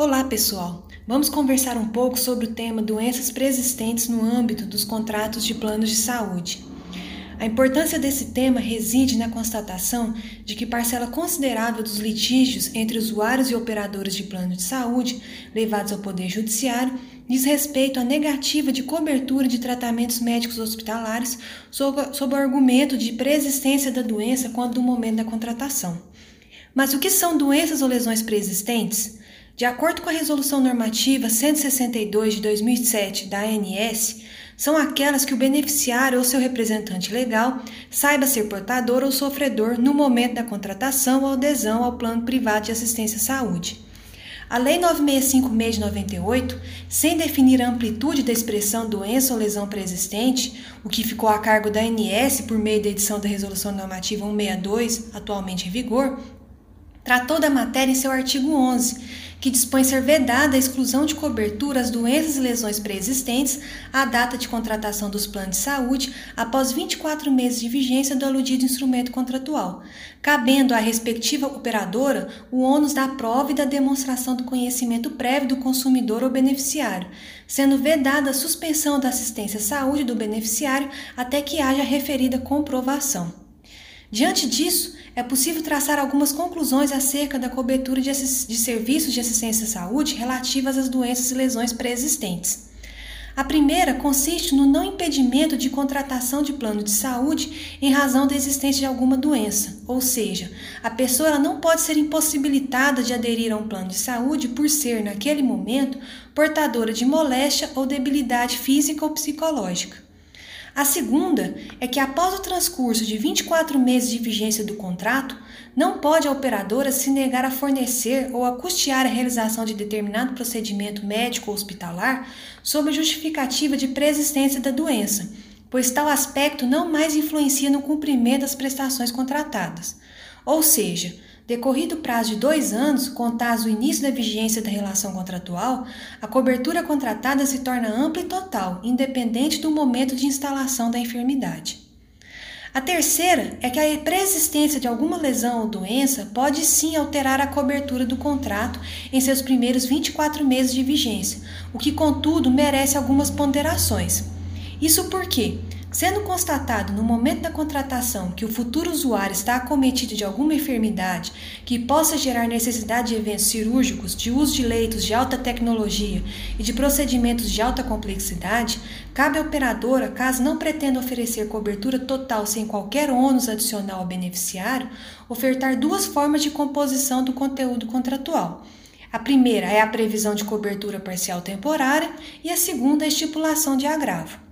Olá, pessoal! Vamos conversar um pouco sobre o tema doenças preexistentes no âmbito dos contratos de planos de saúde. A importância desse tema reside na constatação de que parcela considerável dos litígios entre usuários e operadores de planos de saúde levados ao Poder Judiciário diz respeito à negativa de cobertura de tratamentos médicos hospitalares sob, o argumento de preexistência da doença quando no momento da contratação. Mas o que são doenças ou lesões preexistentes? De acordo com a Resolução Normativa 162 de 2007 da ANS, são aquelas que o beneficiário ou seu representante legal saiba ser portador ou sofredor no momento da contratação ou adesão ao plano privado de assistência à saúde. A Lei 965 de 98, sem definir a amplitude da expressão doença ou lesão pré-existente, o que ficou a cargo da ANS por meio da edição da Resolução Normativa 162, atualmente em vigor, tratou da matéria em seu artigo 11 que dispõe ser vedada a exclusão de cobertura às doenças e lesões pré-existentes à data de contratação dos planos de saúde após 24 meses de vigência do aludido instrumento contratual, cabendo à respectiva operadora o ônus da prova e da demonstração do conhecimento prévio do consumidor ou beneficiário, sendo vedada a suspensão da assistência à saúde do beneficiário até que haja referida comprovação. Diante disso, é possível traçar algumas conclusões acerca da cobertura de, de serviços de assistência à saúde relativas às doenças e lesões pré-existentes. A primeira consiste no não impedimento de contratação de plano de saúde em razão da existência de alguma doença, ou seja, a pessoa não pode ser impossibilitada de aderir a um plano de saúde por ser, naquele momento, portadora de moléstia ou debilidade física ou psicológica. A segunda é que, após o transcurso de 24 meses de vigência do contrato, não pode a operadora se negar a fornecer ou a custear a realização de determinado procedimento médico ou hospitalar sob justificativa de preexistência da doença, pois tal aspecto não mais influencia no cumprimento das prestações contratadas. Ou seja, Decorrido o prazo de dois anos, contados o início da vigência da relação contratual, a cobertura contratada se torna ampla e total, independente do momento de instalação da enfermidade. A terceira é que a preexistência de alguma lesão ou doença pode sim alterar a cobertura do contrato em seus primeiros 24 meses de vigência, o que, contudo, merece algumas ponderações. Isso porque, Sendo constatado no momento da contratação que o futuro usuário está acometido de alguma enfermidade que possa gerar necessidade de eventos cirúrgicos, de uso de leitos de alta tecnologia e de procedimentos de alta complexidade, cabe à operadora, caso não pretenda oferecer cobertura total sem qualquer ônus adicional ao beneficiário, ofertar duas formas de composição do conteúdo contratual. A primeira é a previsão de cobertura parcial temporária e a segunda é a estipulação de agravo.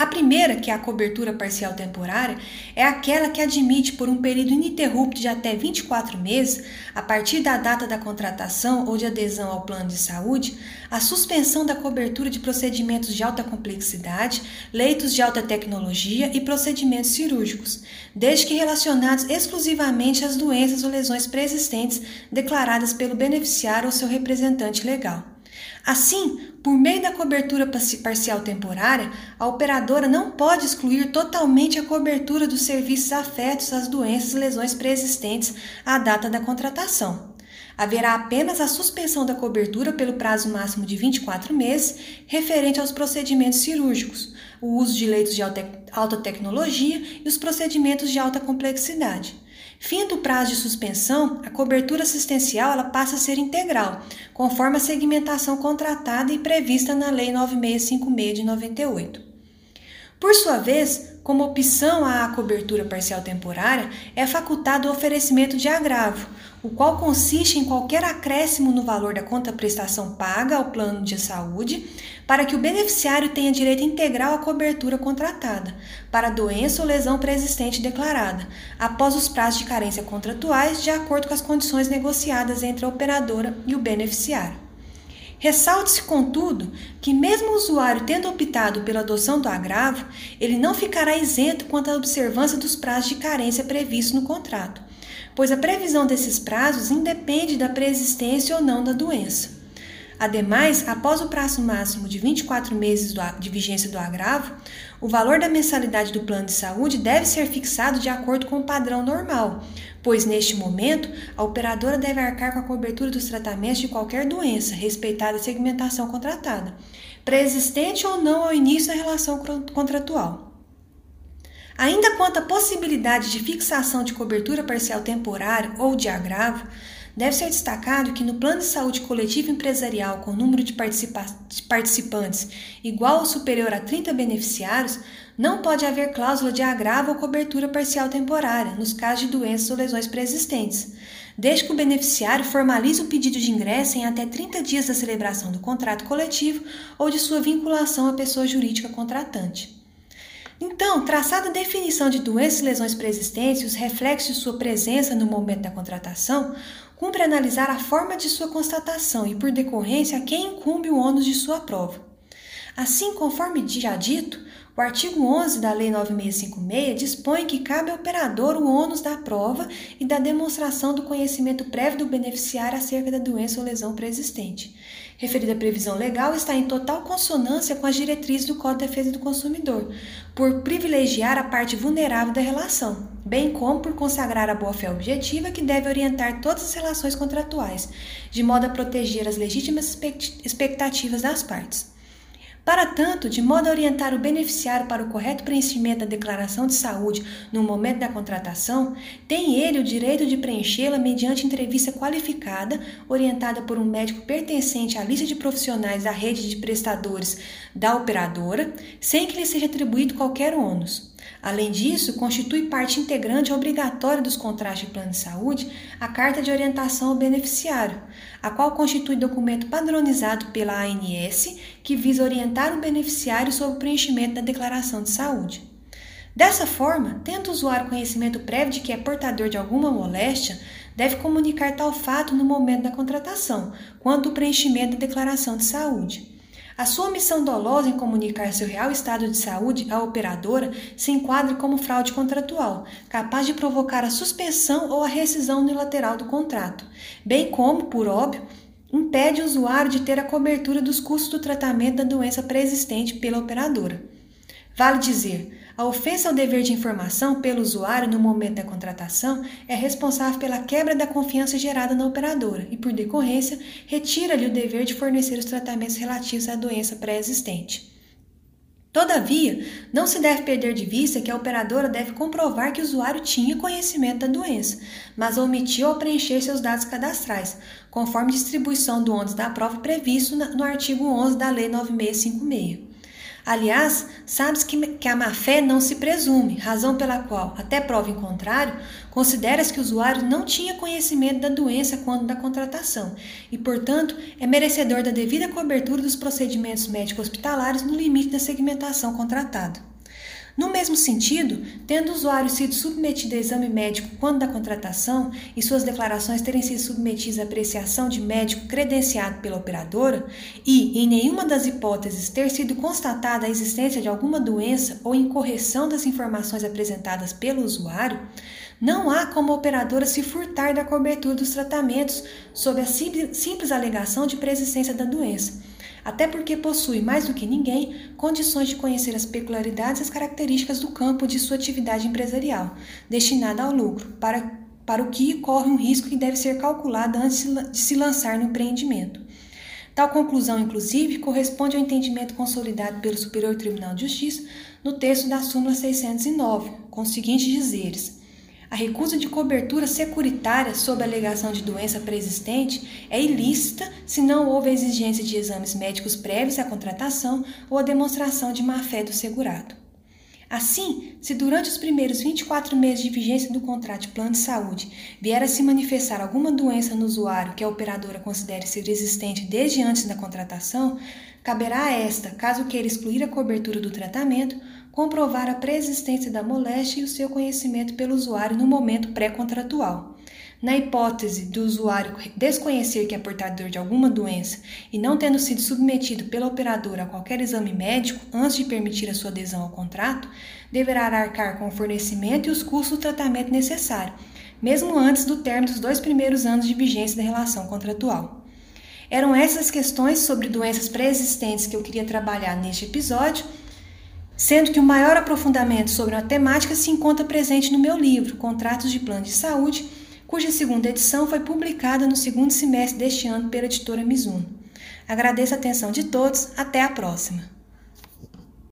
A primeira, que é a cobertura parcial temporária, é aquela que admite por um período ininterrupto de até 24 meses, a partir da data da contratação ou de adesão ao plano de saúde, a suspensão da cobertura de procedimentos de alta complexidade, leitos de alta tecnologia e procedimentos cirúrgicos, desde que relacionados exclusivamente às doenças ou lesões preexistentes declaradas pelo beneficiário ou seu representante legal. Assim, por meio da cobertura parcial temporária, a operadora não pode excluir totalmente a cobertura dos serviços afetos às doenças e lesões preexistentes à data da contratação. Haverá apenas a suspensão da cobertura pelo prazo máximo de 24 meses, referente aos procedimentos cirúrgicos, o uso de leitos de alta tecnologia e os procedimentos de alta complexidade. Fim do prazo de suspensão, a cobertura assistencial ela passa a ser integral, conforme a segmentação contratada e prevista na Lei 9656 de 98. Por sua vez, como opção à cobertura parcial temporária, é facultado o oferecimento de agravo, o qual consiste em qualquer acréscimo no valor da conta prestação paga ao plano de saúde, para que o beneficiário tenha direito integral à cobertura contratada, para doença ou lesão pré-existente declarada, após os prazos de carência contratuais, de acordo com as condições negociadas entre a operadora e o beneficiário. Ressalte-se, contudo, que, mesmo o usuário tendo optado pela adoção do agravo, ele não ficará isento quanto à observância dos prazos de carência previstos no contrato, pois a previsão desses prazos independe da preexistência ou não da doença. Ademais, após o prazo máximo de 24 meses de vigência do agravo, o valor da mensalidade do plano de saúde deve ser fixado de acordo com o padrão normal, pois neste momento a operadora deve arcar com a cobertura dos tratamentos de qualquer doença, respeitada a segmentação contratada, preexistente ou não ao início da relação contratual. Ainda quanto à possibilidade de fixação de cobertura parcial temporária ou de agravo, Deve ser destacado que no plano de saúde coletivo empresarial com número de, participa de participantes igual ou superior a 30 beneficiários, não pode haver cláusula de agravo ou cobertura parcial temporária nos casos de doenças ou lesões preexistentes, desde que o beneficiário formalize o pedido de ingresso em até 30 dias da celebração do contrato coletivo ou de sua vinculação à pessoa jurídica contratante. Então, traçada a definição de doenças e lesões preexistentes e os reflexos de sua presença no momento da contratação, cumpre analisar a forma de sua constatação e, por decorrência, a quem incumbe o ônus de sua prova. Assim, conforme já dito, o artigo 11 da Lei 9656 dispõe que cabe ao operador o ônus da prova e da demonstração do conhecimento prévio do beneficiário acerca da doença ou lesão preexistente. Referida previsão legal está em total consonância com as diretrizes do Código de Defesa do Consumidor, por privilegiar a parte vulnerável da relação, bem como por consagrar a boa-fé objetiva que deve orientar todas as relações contratuais, de modo a proteger as legítimas expectativas das partes. Para tanto, de modo a orientar o beneficiário para o correto preenchimento da declaração de saúde no momento da contratação, tem ele o direito de preenchê-la mediante entrevista qualificada, orientada por um médico pertencente à lista de profissionais da rede de prestadores da operadora, sem que lhe seja atribuído qualquer ônus. Além disso, constitui parte integrante obrigatória dos contratos de plano de saúde a carta de orientação ao beneficiário, a qual constitui documento padronizado pela ANS que visa orientar o beneficiário sobre o preenchimento da declaração de saúde. Dessa forma, tendo o usuário conhecimento prévio de que é portador de alguma moléstia, deve comunicar tal fato no momento da contratação, quanto o preenchimento da declaração de saúde. A sua missão dolosa em comunicar seu real estado de saúde à operadora se enquadra como fraude contratual, capaz de provocar a suspensão ou a rescisão unilateral do contrato, bem como, por óbvio, impede o usuário de ter a cobertura dos custos do tratamento da doença pré-existente pela operadora. Vale dizer, a ofensa ao dever de informação pelo usuário no momento da contratação é responsável pela quebra da confiança gerada na operadora e, por decorrência, retira-lhe o dever de fornecer os tratamentos relativos à doença pré-existente. Todavia, não se deve perder de vista que a operadora deve comprovar que o usuário tinha conhecimento da doença, mas omitiu ao preencher seus dados cadastrais, conforme distribuição do ônus da prova previsto no artigo 11 da Lei 9656. Aliás, sabes que, que a má-fé não se presume, razão pela qual, até prova em contrário, consideras que o usuário não tinha conhecimento da doença quando da contratação e, portanto, é merecedor da devida cobertura dos procedimentos médico-hospitalares no limite da segmentação contratada. No mesmo sentido, tendo o usuário sido submetido a exame médico quando da contratação e suas declarações terem sido submetidas à apreciação de médico credenciado pela operadora e, em nenhuma das hipóteses, ter sido constatada a existência de alguma doença ou incorreção das informações apresentadas pelo usuário, não há como a operadora se furtar da cobertura dos tratamentos sob a simples alegação de preexistência da doença até porque possui, mais do que ninguém, condições de conhecer as peculiaridades e as características do campo de sua atividade empresarial, destinada ao lucro, para, para o que corre um risco que deve ser calculado antes de se lançar no empreendimento. Tal conclusão, inclusive, corresponde ao entendimento consolidado pelo Superior Tribunal de Justiça no texto da súmula 609, com os seguintes dizeres: a recusa de cobertura securitária sob alegação de doença preexistente é ilícita se não houve exigência de exames médicos prévios à contratação ou a demonstração de má-fé do segurado. Assim, se durante os primeiros 24 meses de vigência do contrato de plano de saúde vier a se manifestar alguma doença no usuário que a operadora considere ser existente desde antes da contratação, caberá a esta, caso queira excluir a cobertura do tratamento, comprovar a preexistência da moléstia e o seu conhecimento pelo usuário no momento pré-contratual. Na hipótese do usuário desconhecer que é portador de alguma doença e não tendo sido submetido pela operadora a qualquer exame médico antes de permitir a sua adesão ao contrato, deverá arcar com o fornecimento e os custos do tratamento necessário, mesmo antes do término dos dois primeiros anos de vigência da relação contratual. Eram essas questões sobre doenças pré-existentes que eu queria trabalhar neste episódio, sendo que o maior aprofundamento sobre a temática se encontra presente no meu livro, Contratos de Plano de Saúde, cuja segunda edição foi publicada no segundo semestre deste ano pela editora Mizuno. Agradeço a atenção de todos, até a próxima!